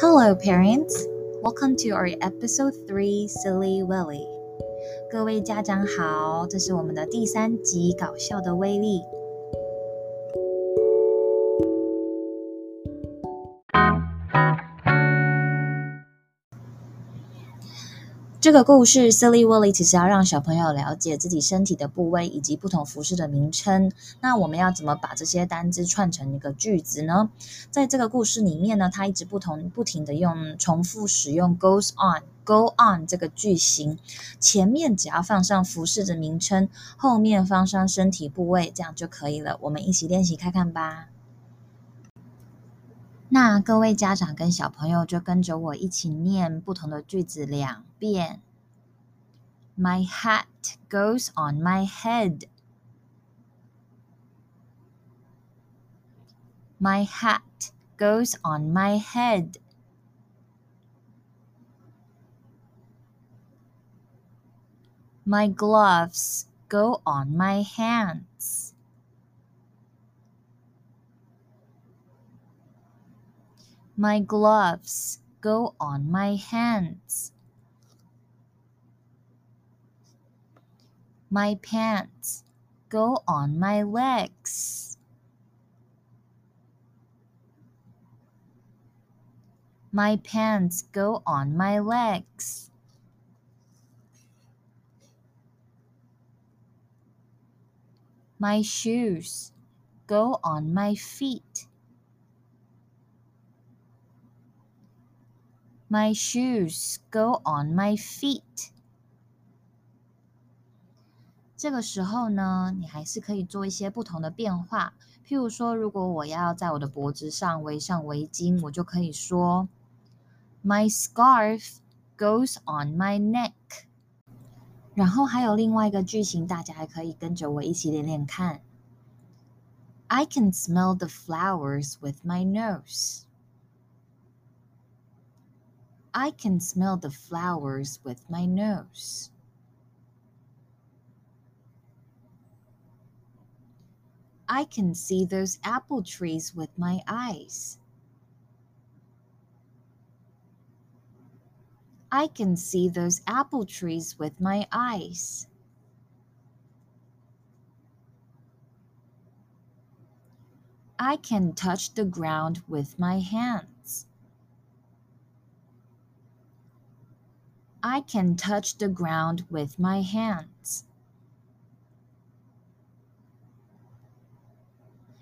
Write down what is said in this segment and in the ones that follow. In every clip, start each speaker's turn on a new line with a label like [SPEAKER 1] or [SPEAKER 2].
[SPEAKER 1] Hello, parents. Welcome to our episode three, Silly Willy. 各位家长好，这是我们的第三集《搞笑的威利》。这个故事 Silly Willy 其实要让小朋友了解自己身体的部位以及不同服饰的名称。那我们要怎么把这些单字串成一个句子呢？在这个故事里面呢，它一直不同不停的用重复使用 goes on go on 这个句型，前面只要放上服饰的名称，后面放上身体部位，这样就可以了。我们一起练习看看吧。那各位家长跟小朋友就跟着我一起念不同的句子两遍。My hat goes on my head. My hat goes on my head. My gloves go on my hands. My gloves go on my hands. My pants go on my legs. My pants go on my legs. My shoes go on my feet. My shoes go on my feet. 这个时候呢，你还是可以做一些不同的变化。譬如说，如果我要在我的脖子上围上围巾，我就可以说：My scarf goes on my neck。然后还有另外一个句型，大家还可以跟着我一起练练看。I can smell the flowers with my nose. I can smell the flowers with my nose. I can see those apple trees with my eyes. I can see those apple trees with my eyes. I can touch the ground with my hands. I can touch the ground with my hands.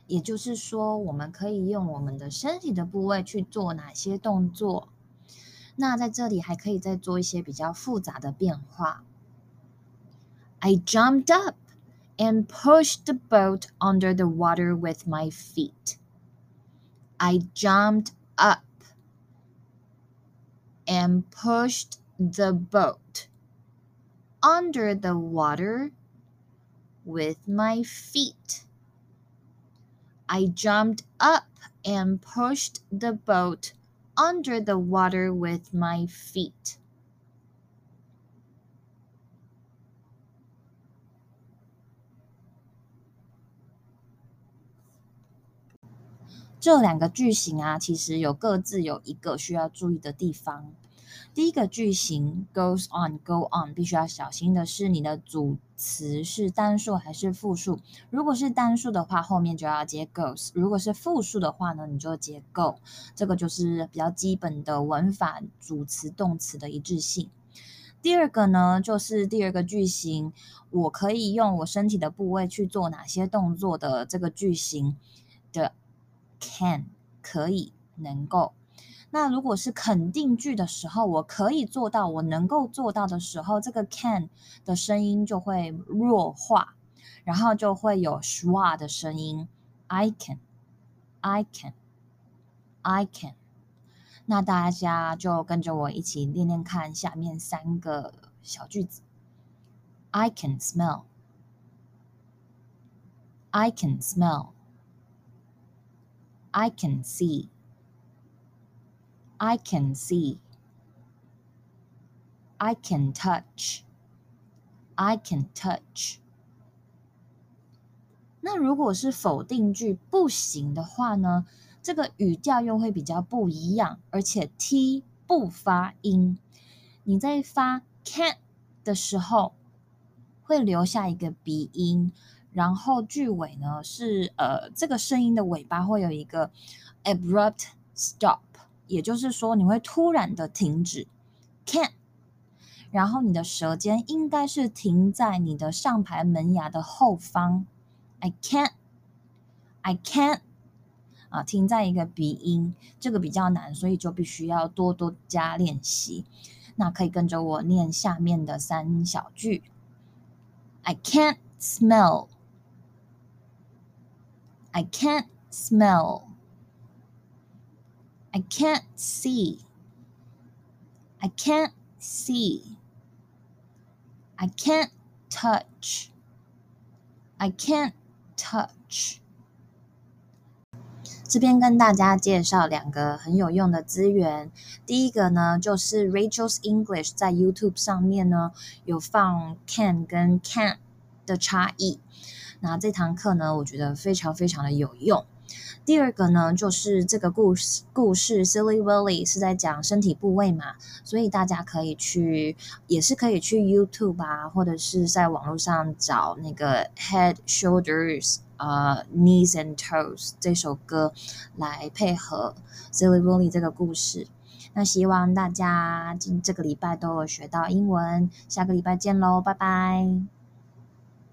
[SPEAKER 1] 也就是说，我们可以用我们的身体的部位去做哪些动作？那在这里还可以再做一些比较复杂的变化。I jumped up and pushed the boat under the water with my feet. I jumped up and pushed the boat under the water with my feet. I jumped up and pushed the boat under the water with my feet. 这两个句型啊，其实有各自有一个需要注意的地方。 第一个句型 goes on go on，必须要小心的是你的组词是单数还是复数。如果是单数的话，后面就要接 goes；如果是复数的话呢，你就接 go。这个就是比较基本的文法主词动词的一致性。第二个呢，就是第二个句型，我可以用我身体的部位去做哪些动作的这个句型的 can 可以能够。那如果是肯定句的时候，我可以做到，我能够做到的时候，这个 can 的声音就会弱化，然后就会有 schwa 的声音。I can, I can, I can。那大家就跟着我一起练练看下面三个小句子。I can smell, I can smell, I can see. I can see. I can touch. I can touch. 那如果是否定句不行的话呢？这个语调又会比较不一样，而且 t 不发音。你在发 can 的时候，会留下一个鼻音，然后句尾呢是呃这个声音的尾巴会有一个 abrupt stop，也就是说你会突然的停止 can。然后你的舌尖应该是停在你的上排门牙的后方。I can't, I can't，啊，停在一个鼻音，这个比较难，所以就必须要多多加练习。那可以跟着我念下面的三小句。I can't smell, I can't smell, I can't see, I can't see. I can't touch. I can't touch. 这边跟大家介绍两个很有用的资源。第一个呢，就是 Rachel's English 在 YouTube 上面呢有放 can 跟 can 的差异。那这堂课呢，我觉得非常非常的有用。 第二个呢，就是这个故事故事 Silly Willy 是在讲身体部位嘛，所以大家可以去，也是可以去 YouTube 啊，或者是在网络上找那个 Head Shoulders 呃 Knees and Toes 这首歌来配合 Silly Willy 这个故事。那希望大家今这个礼拜都有学到英文，下个礼拜见喽，拜拜。